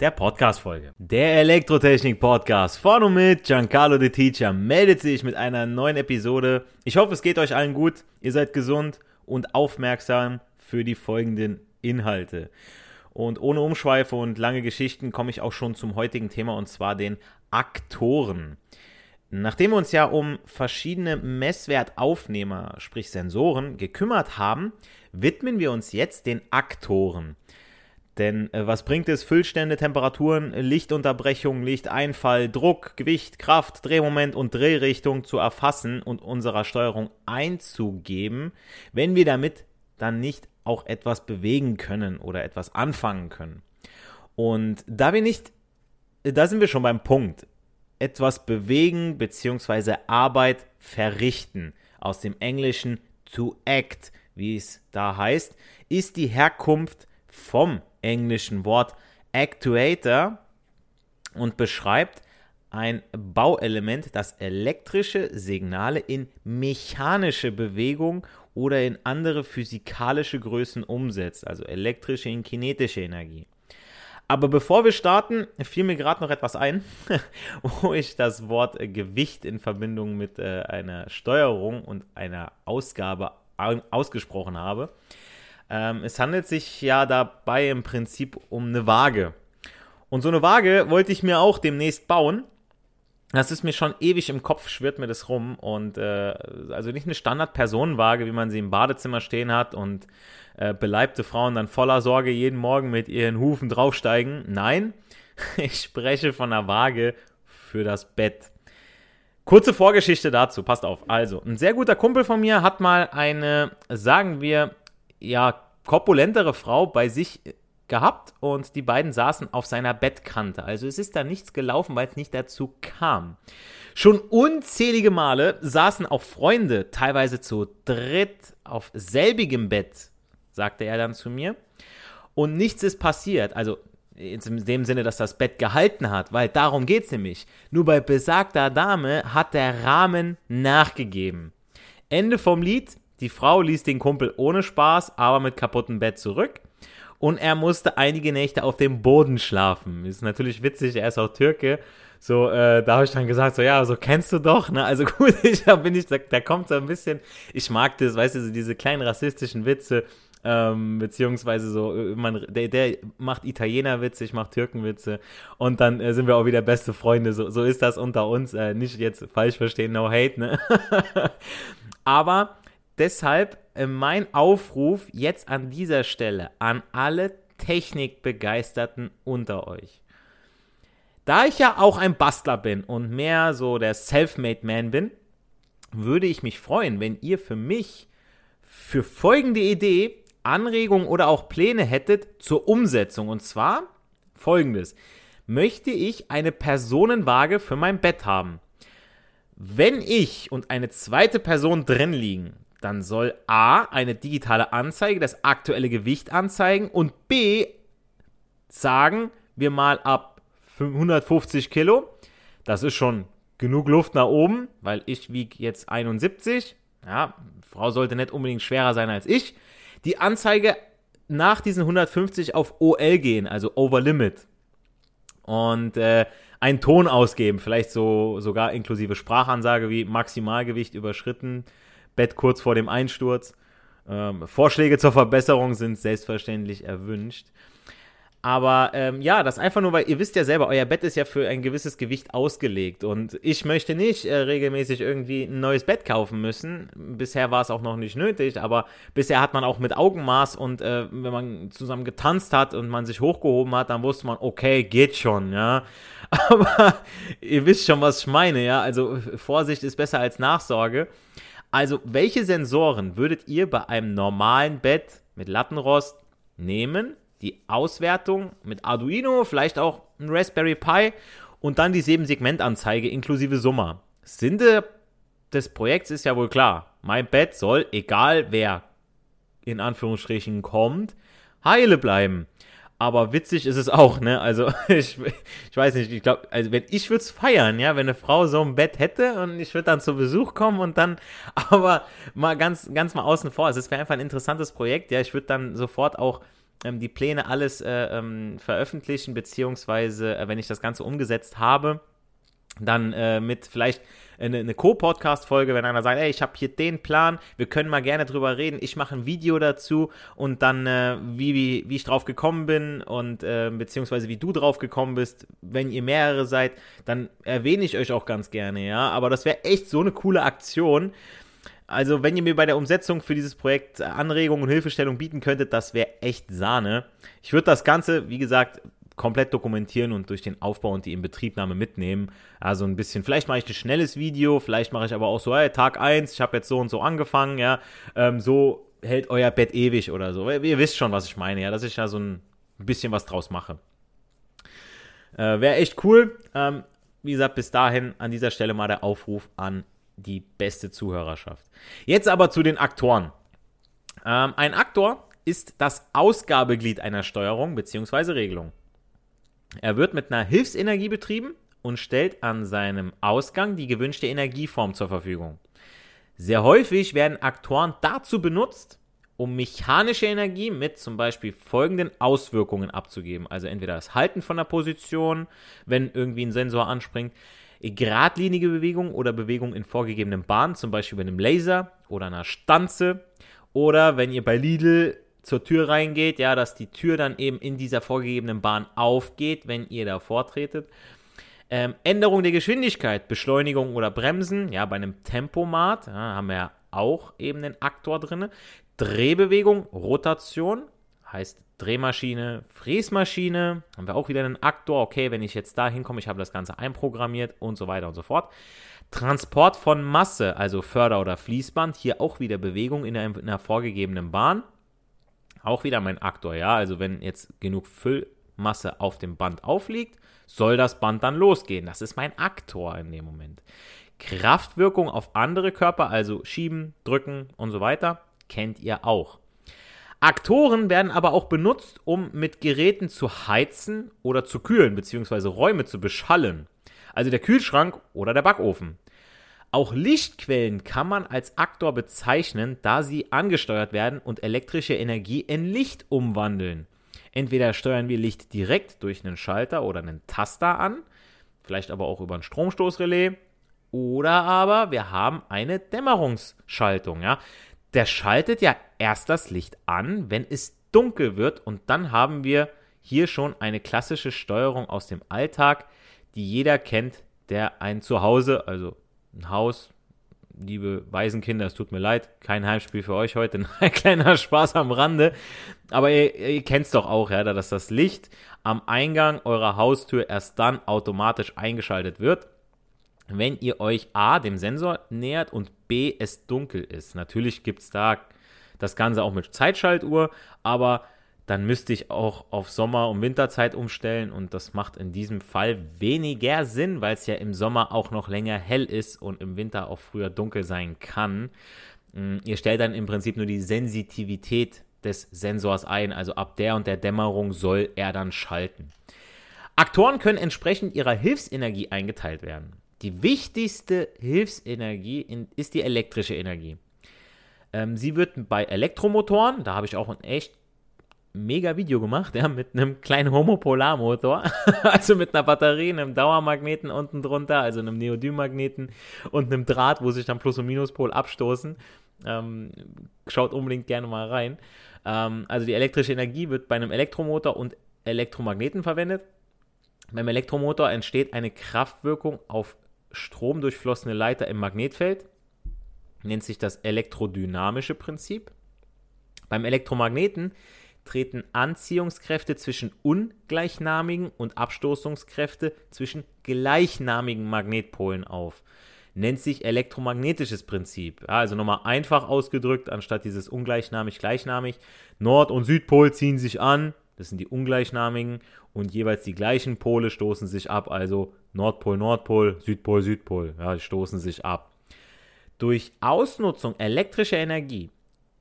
der Podcast-Folge. Der Elektrotechnik Podcast von und mit Giancarlo the Teacher meldet sich mit einer neuen Episode. Ich hoffe, es geht euch allen gut, ihr seid gesund und aufmerksam für die folgenden Inhalte. Und ohne Umschweife und lange Geschichten komme ich auch schon zum heutigen Thema und zwar den Aktoren. Nachdem wir uns ja um verschiedene Messwertaufnehmer, sprich Sensoren, gekümmert haben, widmen wir uns jetzt den Aktoren. Denn äh, was bringt es, Füllstände, Temperaturen, Lichtunterbrechung, Lichteinfall, Druck, Gewicht, Kraft, Drehmoment und Drehrichtung zu erfassen und unserer Steuerung einzugeben, wenn wir damit dann nicht auch etwas bewegen können oder etwas anfangen können. Und da wir nicht, da sind wir schon beim Punkt. Etwas bewegen bzw. Arbeit verrichten. Aus dem Englischen to act, wie es da heißt, ist die Herkunft vom englischen Wort Actuator und beschreibt ein Bauelement, das elektrische Signale in mechanische Bewegung oder in andere physikalische Größen umsetzt, also elektrische in kinetische Energie. Aber bevor wir starten, fiel mir gerade noch etwas ein, wo ich das Wort Gewicht in Verbindung mit äh, einer Steuerung und einer Ausgabe ausgesprochen habe. Ähm, es handelt sich ja dabei im Prinzip um eine Waage. Und so eine Waage wollte ich mir auch demnächst bauen. Das ist mir schon ewig im Kopf, schwirrt mir das rum. Und äh, also nicht eine Standard-Personenwaage, wie man sie im Badezimmer stehen hat und äh, beleibte Frauen dann voller Sorge jeden Morgen mit ihren Hufen draufsteigen. Nein, ich spreche von einer Waage für das Bett. Kurze Vorgeschichte dazu, passt auf. Also, ein sehr guter Kumpel von mir hat mal eine, sagen wir, ja, korpulentere Frau bei sich gehabt und die beiden saßen auf seiner Bettkante. Also es ist da nichts gelaufen, weil es nicht dazu kam. Schon unzählige Male saßen auch Freunde, teilweise zu dritt, auf selbigem Bett, sagte er dann zu mir. Und nichts ist passiert. Also in dem Sinne, dass das Bett gehalten hat, weil darum geht es nämlich. Nur bei besagter Dame hat der Rahmen nachgegeben. Ende vom Lied, die Frau ließ den Kumpel ohne Spaß, aber mit kaputtem Bett zurück. Und er musste einige Nächte auf dem Boden schlafen. Ist natürlich witzig, er ist auch Türke. So, äh, da habe ich dann gesagt, so, ja, so kennst du doch, ne? Also gut, ich, da bin ich, da, da kommt so ein bisschen, ich mag das, weißt du, so diese kleinen rassistischen Witze, Ähm, beziehungsweise so, äh, man, der, der macht Italienerwitze, ich mache Türkenwitze und dann äh, sind wir auch wieder beste Freunde. So, so ist das unter uns. Äh, nicht jetzt falsch verstehen, no hate, ne? Aber deshalb äh, mein Aufruf jetzt an dieser Stelle an alle Technikbegeisterten unter euch. Da ich ja auch ein Bastler bin und mehr so der Selfmade Man bin, würde ich mich freuen, wenn ihr für mich für folgende Idee Anregungen oder auch Pläne hättet zur Umsetzung. Und zwar folgendes. Möchte ich eine Personenwaage für mein Bett haben? Wenn ich und eine zweite Person drin liegen, dann soll A eine digitale Anzeige das aktuelle Gewicht anzeigen und B sagen wir mal ab 150 Kilo. Das ist schon genug Luft nach oben, weil ich wiege jetzt 71. Ja, Frau sollte nicht unbedingt schwerer sein als ich. Die Anzeige nach diesen 150 auf OL gehen, also Over Limit. Und äh, einen Ton ausgeben, vielleicht so sogar inklusive Sprachansage wie Maximalgewicht überschritten, Bett kurz vor dem Einsturz. Ähm, Vorschläge zur Verbesserung sind selbstverständlich erwünscht. Aber ähm, ja, das einfach nur, weil ihr wisst ja selber, euer Bett ist ja für ein gewisses Gewicht ausgelegt. Und ich möchte nicht äh, regelmäßig irgendwie ein neues Bett kaufen müssen. Bisher war es auch noch nicht nötig, aber bisher hat man auch mit Augenmaß und äh, wenn man zusammen getanzt hat und man sich hochgehoben hat, dann wusste man, okay, geht schon, ja. Aber ihr wisst schon, was ich meine, ja. Also Vorsicht ist besser als Nachsorge. Also, welche Sensoren würdet ihr bei einem normalen Bett mit Lattenrost nehmen? die Auswertung mit Arduino, vielleicht auch ein Raspberry Pi und dann die 7-Segment-Anzeige inklusive Summa. Sinn des Projekts ist ja wohl klar. Mein Bett soll, egal wer in Anführungsstrichen kommt, heile bleiben. Aber witzig ist es auch, ne? Also, ich, ich weiß nicht, ich glaube, also wenn ich würde es feiern, ja, wenn eine Frau so ein Bett hätte und ich würde dann zu Besuch kommen und dann, aber mal ganz, ganz mal außen vor, es wäre einfach ein interessantes Projekt, ja, ich würde dann sofort auch ähm, die Pläne alles äh, ähm, veröffentlichen, beziehungsweise äh, wenn ich das Ganze umgesetzt habe, dann äh, mit vielleicht eine, eine Co-Podcast-Folge, wenn einer sagt, ey, ich habe hier den Plan, wir können mal gerne drüber reden, ich mache ein Video dazu und dann, äh, wie, wie, wie ich drauf gekommen bin und äh, beziehungsweise wie du drauf gekommen bist, wenn ihr mehrere seid, dann erwähne ich euch auch ganz gerne, ja, aber das wäre echt so eine coole Aktion, also, wenn ihr mir bei der Umsetzung für dieses Projekt Anregungen und Hilfestellung bieten könntet, das wäre echt Sahne. Ich würde das Ganze, wie gesagt, komplett dokumentieren und durch den Aufbau und die Inbetriebnahme mitnehmen. Also ein bisschen, vielleicht mache ich ein schnelles Video, vielleicht mache ich aber auch so, hey, Tag 1, ich habe jetzt so und so angefangen, ja, ähm, so hält euer Bett ewig oder so. Ihr wisst schon, was ich meine, ja, dass ich da so ein bisschen was draus mache. Äh, Wäre echt cool. Ähm, wie gesagt, bis dahin an dieser Stelle mal der Aufruf an die beste Zuhörerschaft. Jetzt aber zu den Aktoren. Ähm, ein Aktor ist das Ausgabeglied einer Steuerung bzw. Regelung. Er wird mit einer Hilfsenergie betrieben und stellt an seinem Ausgang die gewünschte Energieform zur Verfügung. Sehr häufig werden Aktoren dazu benutzt, um mechanische Energie mit zum Beispiel folgenden Auswirkungen abzugeben. Also entweder das Halten von der Position, wenn irgendwie ein Sensor anspringt, geradlinige Bewegung oder Bewegung in vorgegebenen Bahnen, zum Beispiel bei einem Laser oder einer Stanze. Oder wenn ihr bei Lidl zur Tür reingeht, ja, dass die Tür dann eben in dieser vorgegebenen Bahn aufgeht, wenn ihr da vortretet. Ähm, Änderung der Geschwindigkeit, Beschleunigung oder Bremsen, ja, bei einem Tempomat ja, haben wir ja auch eben den Aktor drin. Drehbewegung, Rotation, heißt Drehmaschine, Fräsmaschine, haben wir auch wieder einen Aktor. Okay, wenn ich jetzt da hinkomme, ich habe das Ganze einprogrammiert und so weiter und so fort. Transport von Masse, also Förder- oder Fließband, hier auch wieder Bewegung in einer, in einer vorgegebenen Bahn. Auch wieder mein Aktor, ja. Also wenn jetzt genug Füllmasse auf dem Band aufliegt, soll das Band dann losgehen. Das ist mein Aktor in dem Moment. Kraftwirkung auf andere Körper, also schieben, drücken und so weiter, kennt ihr auch. Aktoren werden aber auch benutzt, um mit Geräten zu heizen oder zu kühlen, beziehungsweise Räume zu beschallen. Also der Kühlschrank oder der Backofen. Auch Lichtquellen kann man als Aktor bezeichnen, da sie angesteuert werden und elektrische Energie in Licht umwandeln. Entweder steuern wir Licht direkt durch einen Schalter oder einen Taster an, vielleicht aber auch über ein Stromstoßrelais, oder aber wir haben eine Dämmerungsschaltung. Ja? der schaltet ja erst das Licht an, wenn es dunkel wird und dann haben wir hier schon eine klassische Steuerung aus dem Alltag, die jeder kennt, der ein Zuhause, also ein Haus, liebe Waisenkinder, es tut mir leid, kein Heimspiel für euch heute, ein kleiner Spaß am Rande. Aber ihr, ihr kennt es doch auch, ja, dass das Licht am Eingang eurer Haustür erst dann automatisch eingeschaltet wird, wenn ihr euch A, dem Sensor nähert und B, es dunkel ist. Natürlich gibt es da das Ganze auch mit Zeitschaltuhr, aber dann müsste ich auch auf Sommer- und Winterzeit umstellen und das macht in diesem Fall weniger Sinn, weil es ja im Sommer auch noch länger hell ist und im Winter auch früher dunkel sein kann. Mm, ihr stellt dann im Prinzip nur die Sensitivität des Sensors ein, also ab der und der Dämmerung soll er dann schalten. Aktoren können entsprechend ihrer Hilfsenergie eingeteilt werden. Die wichtigste Hilfsenergie ist die elektrische Energie. Ähm, sie wird bei Elektromotoren, da habe ich auch ein echt mega Video gemacht, ja, mit einem kleinen Homopolarmotor, also mit einer Batterie, einem Dauermagneten unten drunter, also einem Neodym-Magneten und einem Draht, wo sich dann Plus- und Minuspol abstoßen. Ähm, schaut unbedingt gerne mal rein. Ähm, also die elektrische Energie wird bei einem Elektromotor und Elektromagneten verwendet. Beim Elektromotor entsteht eine Kraftwirkung auf stromdurchflossene Leiter im Magnetfeld. Nennt sich das elektrodynamische Prinzip. Beim Elektromagneten treten Anziehungskräfte zwischen ungleichnamigen und Abstoßungskräfte zwischen gleichnamigen Magnetpolen auf. Nennt sich elektromagnetisches Prinzip. Ja, also nochmal einfach ausgedrückt, anstatt dieses ungleichnamig gleichnamig. Nord- und Südpol ziehen sich an, das sind die ungleichnamigen, und jeweils die gleichen Pole stoßen sich ab, also Nordpol, Nordpol, Südpol, Südpol, ja, stoßen sich ab. Durch Ausnutzung elektrischer Energie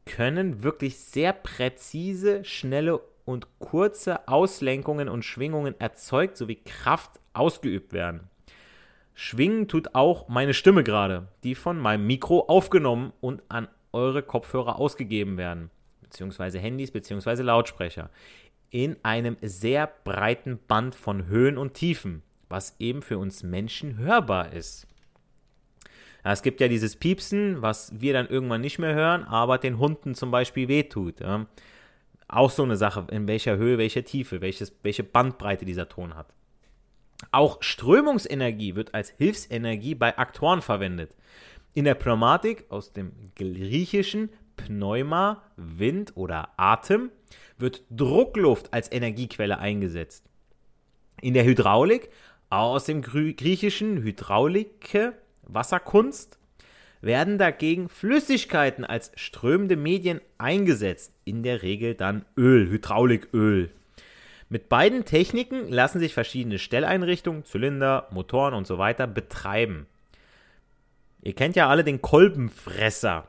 können wirklich sehr präzise, schnelle und kurze Auslenkungen und Schwingungen erzeugt sowie Kraft ausgeübt werden. Schwingen tut auch meine Stimme gerade, die von meinem Mikro aufgenommen und an eure Kopfhörer ausgegeben werden, beziehungsweise Handys, beziehungsweise Lautsprecher, in einem sehr breiten Band von Höhen und Tiefen, was eben für uns Menschen hörbar ist. Es gibt ja dieses Piepsen, was wir dann irgendwann nicht mehr hören, aber den Hunden zum Beispiel wehtut. Ja. Auch so eine Sache, in welcher Höhe, welcher Tiefe, welches, welche Bandbreite dieser Ton hat. Auch Strömungsenergie wird als Hilfsenergie bei Aktoren verwendet. In der Pneumatik aus dem griechischen Pneuma, Wind oder Atem, wird Druckluft als Energiequelle eingesetzt. In der Hydraulik aus dem griechischen Hydraulike Wasserkunst werden dagegen Flüssigkeiten als strömende Medien eingesetzt, in der Regel dann Öl, Hydrauliköl. Mit beiden Techniken lassen sich verschiedene Stelleinrichtungen, Zylinder, Motoren und so weiter betreiben. Ihr kennt ja alle den Kolbenfresser.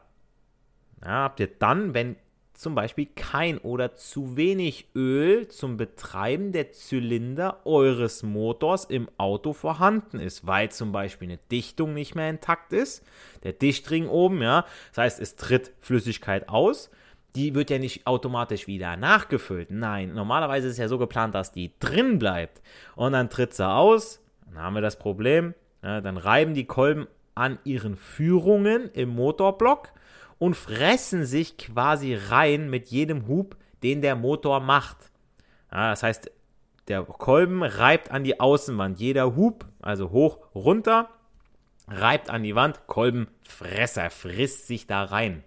Ja, habt ihr dann, wenn zum Beispiel kein oder zu wenig Öl zum Betreiben der Zylinder eures Motors im Auto vorhanden ist, weil zum Beispiel eine Dichtung nicht mehr intakt ist, der Dichtring oben, ja, das heißt, es tritt Flüssigkeit aus, die wird ja nicht automatisch wieder nachgefüllt. Nein, normalerweise ist es ja so geplant, dass die drin bleibt. Und dann tritt sie aus, dann haben wir das Problem, ja, dann reiben die Kolben an ihren Führungen im Motorblock und fressen sich quasi rein mit jedem Hub, den der Motor macht. Ja, das heißt, der Kolben reibt an die Außenwand. Jeder Hub, also hoch, runter, reibt an die Wand. Kolbenfresser frisst sich da rein.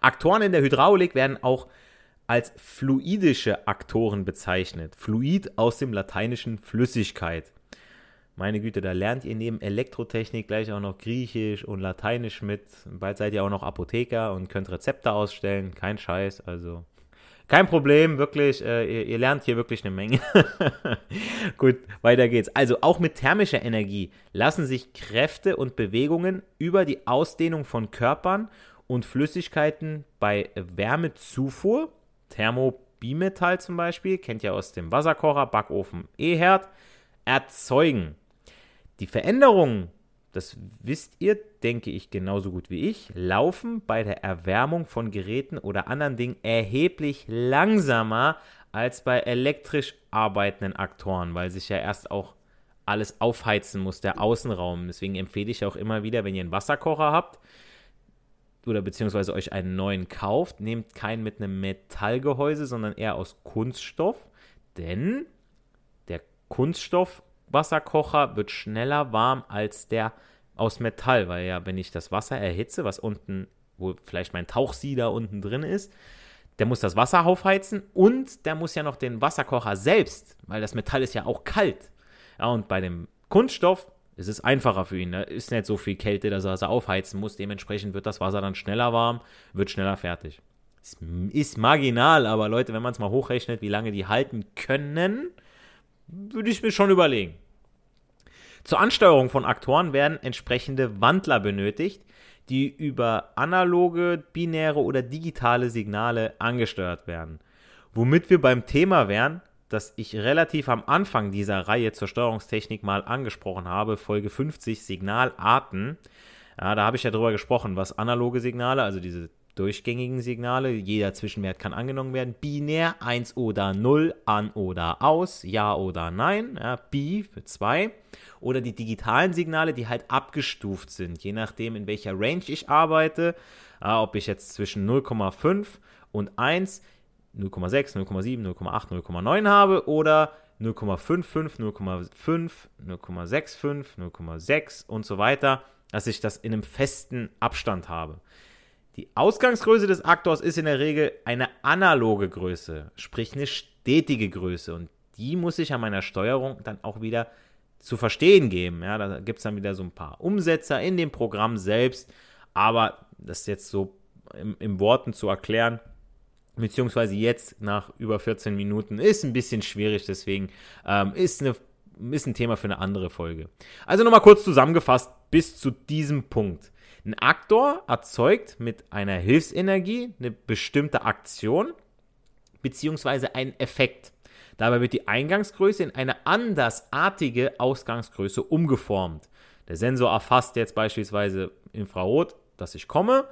Aktoren in der Hydraulik werden auch als fluidische Aktoren bezeichnet. Fluid aus dem lateinischen Flüssigkeit. Meine Güte, da lernt ihr neben Elektrotechnik gleich auch noch Griechisch und Lateinisch mit. Bald seid ihr auch noch Apotheker und könnt Rezepte ausstellen. Kein Scheiß, also kein Problem, wirklich. Äh, ihr, ihr, lernt hier wirklich eine Menge. Gut, weiter geht's. Also auch mit thermischer Energie lassen sich Kräfte und Bewegungen über die Ausdehnung von Körpern und Flüssigkeiten bei Wärmezufuhr, Thermobimetall zum Beispiel, kennt ihr aus dem Wasserkocher, Backofen, E-Herd, erzeugen. Die Veränderungen, das wisst ihr, denke ich genauso gut wie ich, laufen bei der Erwärmung von Geräten oder anderen Dingen erheblich langsamer als bei elektrisch arbeitenden Aktoren, weil sich ja erst auch alles aufheizen muss, der Außenraum. Deswegen empfehle ich auch immer wieder, wenn ihr einen Wasserkocher habt, oder beziehungsweise euch einen neuen kauft, nehmt keinen mit einem Metallgehäuse, sondern eher aus Kunststoff, denn der Kunststoffwasserkocher wird schneller warm als der aus Metall, weil ja, wenn ich das Wasser erhitze, was unten, wo vielleicht mein Tauchsieder unten drin ist, der muss das Wasser aufheizen und der muss ja noch den Wasserkocher selbst, weil das Metall ist ja auch kalt. Ja, und bei dem Kunststoff ist es einfacher für ihn. Da ist nicht so viel Kälte, dass er es aufheizen muss. Dementsprechend wird das Wasser dann schneller warm, wird schneller fertig. Ist, ist marginal, aber Leute, wenn man es mal hochrechnet, wie lange die halten können, würde ich mir schon überlegen. Zur Ansteuerung von Aktoren werden entsprechende Wandler benötigt, die über analoge, binäre oder digitale Signale angesteuert werden. Womit wir beim Thema wären, das ich relativ am Anfang dieser Reihe zur Steuerungstechnik mal angesprochen habe, Folge 50 Signalarten. Ja, da habe ich ja drüber gesprochen, was analoge Signale, also diese durchgängigen Signale, jeder Zwischenwert kann angenommen werden, binär 1 oder 0, an oder aus, ja oder nein, ja, bi für 2 oder die digitalen Signale, die halt abgestuft sind, je nachdem, in welcher Range ich arbeite, äh, ob ich jetzt zwischen 0,5 und 1, 0,6, 0,7, 0,8, 0,9 habe oder 0,55, 0,5, 0,65, 0,6 und so weiter, dass ich das in einem festen Abstand habe. Die Ausgangsgröße des Aktors ist in der Regel eine analoge Größe, sprich eine stetige Größe und die muss ich an meiner Steuerung dann auch wieder zu verstehen geben. Ja, da gibt es dann wieder so ein paar Umsetzer in dem Programm selbst, aber das jetzt so im, im Worten zu erklären, beziehungsweise jetzt nach über 14 Minuten, ist ein bisschen schwierig, deswegen ähm, ist, eine, ist ein Thema für eine andere Folge. Also nochmal kurz zusammengefasst bis zu diesem Punkt. Ein Aktor erzeugt mit einer Hilfsenergie eine bestimmte Aktion beziehungsweise einen Effekt. Dabei wird die Eingangsgröße in eine andersartige Ausgangsgröße umgeformt. Der Sensor erfasst jetzt beispielsweise Infrarot, dass ich komme,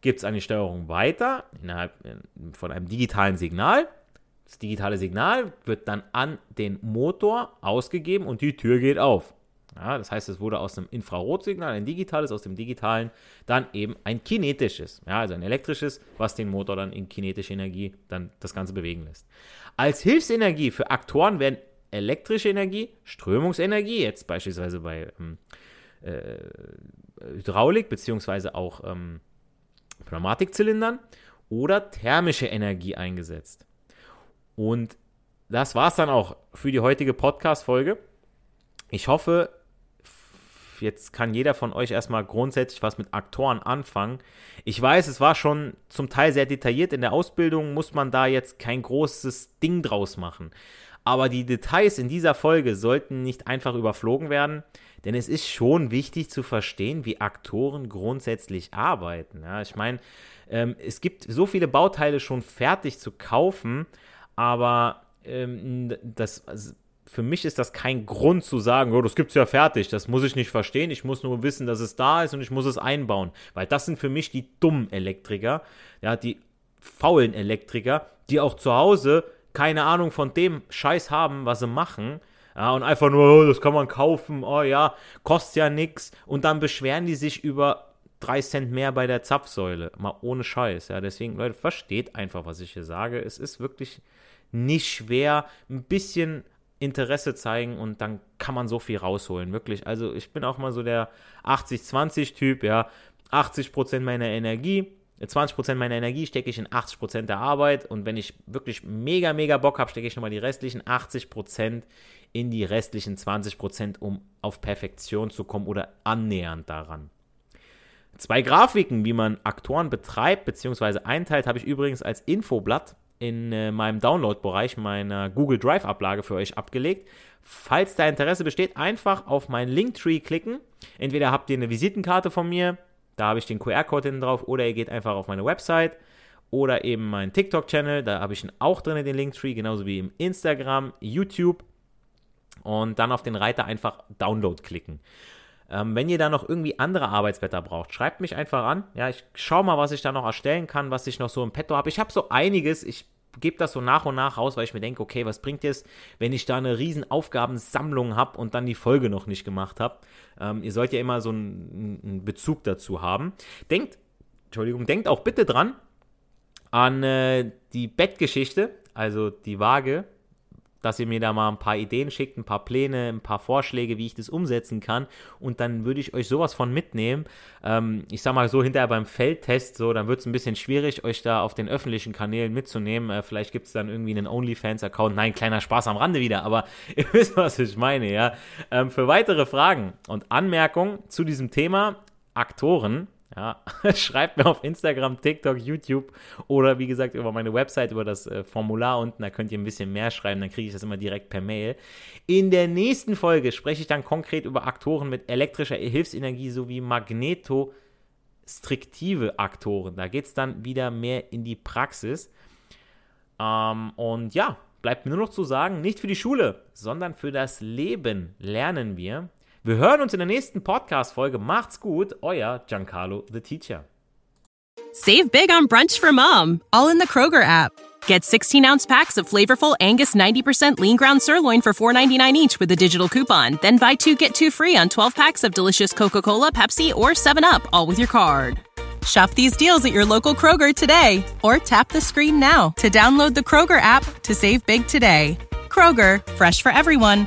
gibt es eine Steuerung weiter innerhalb äh, von einem digitalen Signal. Das digitale Signal wird dann an den Motor ausgegeben und die Tür geht auf. Ja, das heißt, es wurde aus einem Infrarotsignal ein digitales, aus dem digitalen dann eben ein kinetisches, ja, also ein elektrisches, was den Motor dann in kinetische Energie dann das Ganze bewegen lässt. Als Hilfsenergie für Aktoren werden elektrische Energie, Strömungsenergie, jetzt beispielsweise bei ähm, äh, Hydraulik beziehungsweise auch ähm, Pneumatikzylindern oder thermische Energie eingesetzt. Und das war es dann auch für die heutige Podcast-Folge. Ich hoffe, jetzt kann jeder von euch erstmal grundsätzlich was mit Aktoren anfangen. Ich weiß, es war schon zum Teil sehr detailliert. In der Ausbildung muss man da jetzt kein großes Ding draus machen. Aber die Details in dieser Folge sollten nicht einfach überflogen werden, denn es ist schon wichtig zu verstehen, wie Aktoren grundsätzlich arbeiten. Ja, ich meine, ähm, es gibt so viele Bauteile schon fertig zu kaufen, aber ähm, das, also für mich ist das kein Grund zu sagen, oh, das es ja fertig, das muss ich nicht verstehen, ich muss nur wissen, dass es da ist und ich muss es einbauen. Weil das sind für mich die dummen Elektriker, ja, die faulen Elektriker, die auch zu Hause keine Ahnung von dem Scheiß haben, was sie machen. Ja, und einfach nur, oh, das kann man kaufen, oh ja, kostet ja nichts. Und dann beschweren die sich über drei Cent mehr bei der Zapfsäule. Mal ohne Scheiß. Ja, deswegen, Leute, versteht einfach, was ich hier sage. Es ist wirklich nicht schwer, ein bisschen Interesse zeigen und dann kann man so viel rausholen, wirklich. Also ich bin auch mal so der 80-20-Typ, ja. 80% meiner Energie, 20% meiner Energie stecke ich in 80% der Arbeit und wenn ich wirklich mega, mega Bock habe, stecke ich nochmal die restlichen 80% in die restlichen 20%, um auf Perfektion zu kommen oder annähernd daran. Zwei Grafiken, wie man Aktoren betreibt bzw. einteilt, habe ich übrigens als Infoblatt in äh, meinem Download-Bereich meiner Google Drive-Ablage für euch abgelegt. Falls da Interesse besteht, einfach auf meinen Linktree klicken. Entweder habt ihr eine Visitenkarte von mir, da habe ich den QR-Code hinten drauf, oder ihr geht einfach auf meine Website oder eben meinen TikTok-Channel, da habe ich auch drin, den Linktree, genauso wie im Instagram, YouTube und dann auf den Reiter einfach Download klicken. Ähm, wenn ihr da noch irgendwie andere Arbeitsblätter braucht, schreibt mich einfach an. Ja, ich schaue mal, was ich da noch erstellen kann, was ich noch so im Petto habe. Ich habe so einiges. Ich gebe das so nach und nach raus, weil ich mir denke, okay, was bringt es, wenn ich da eine riesen Aufgabensammlung habe und dann die Folge noch nicht gemacht habe. Ähm, ihr sollt ja immer so einen, einen Bezug dazu haben. Denkt Entschuldigung, denkt auch bitte dran an äh, die Bettgeschichte, also die Waage, dass ihr mir da mal ein paar Ideen schickt, ein paar Pläne, ein paar Vorschläge, wie ich das umsetzen kann. Und dann würde ich euch sowas von mitnehmen. Ähm, ich sag mal so, hinterher beim Feldtest, so, dann wird es ein bisschen schwierig, euch da auf den öffentlichen Kanälen mitzunehmen. Äh, vielleicht gibt es dann irgendwie einen OnlyFans-Account. Nein, kleiner Spaß am Rande wieder, aber ihr wisst, was ich meine, ja. Ähm, für weitere Fragen und Anmerkungen zu diesem Thema, Aktoren, ja, schreibt mir auf Instagram, TikTok, YouTube oder wie gesagt über meine Website, über das äh, Formular unten. Da könnt ihr ein bisschen mehr schreiben, dann kriege ich das immer direkt per Mail. In der nächsten Folge spreche ich dann konkret über Aktoren mit elektrischer Hilfsenergie sowie magnetostriktive Aktoren. Da geht es dann wieder mehr in die Praxis. Ähm, und ja, bleibt mir nur noch zu sagen, nicht für die Schule, sondern für das Leben lernen wir. Wir hören uns in der nächsten Podcast-Folge. Macht's gut, euer Giancarlo the Teacher. Save big on brunch for mom, all in the Kroger app. Get 16 ounce packs of flavorful Angus 90% lean ground sirloin for $4.99 each with a digital coupon. Then buy two get two free on 12 packs of delicious Coca Cola, Pepsi, or 7UP, all with your card. Shop these deals at your local Kroger today or tap the screen now to download the Kroger app to save big today. Kroger, fresh for everyone.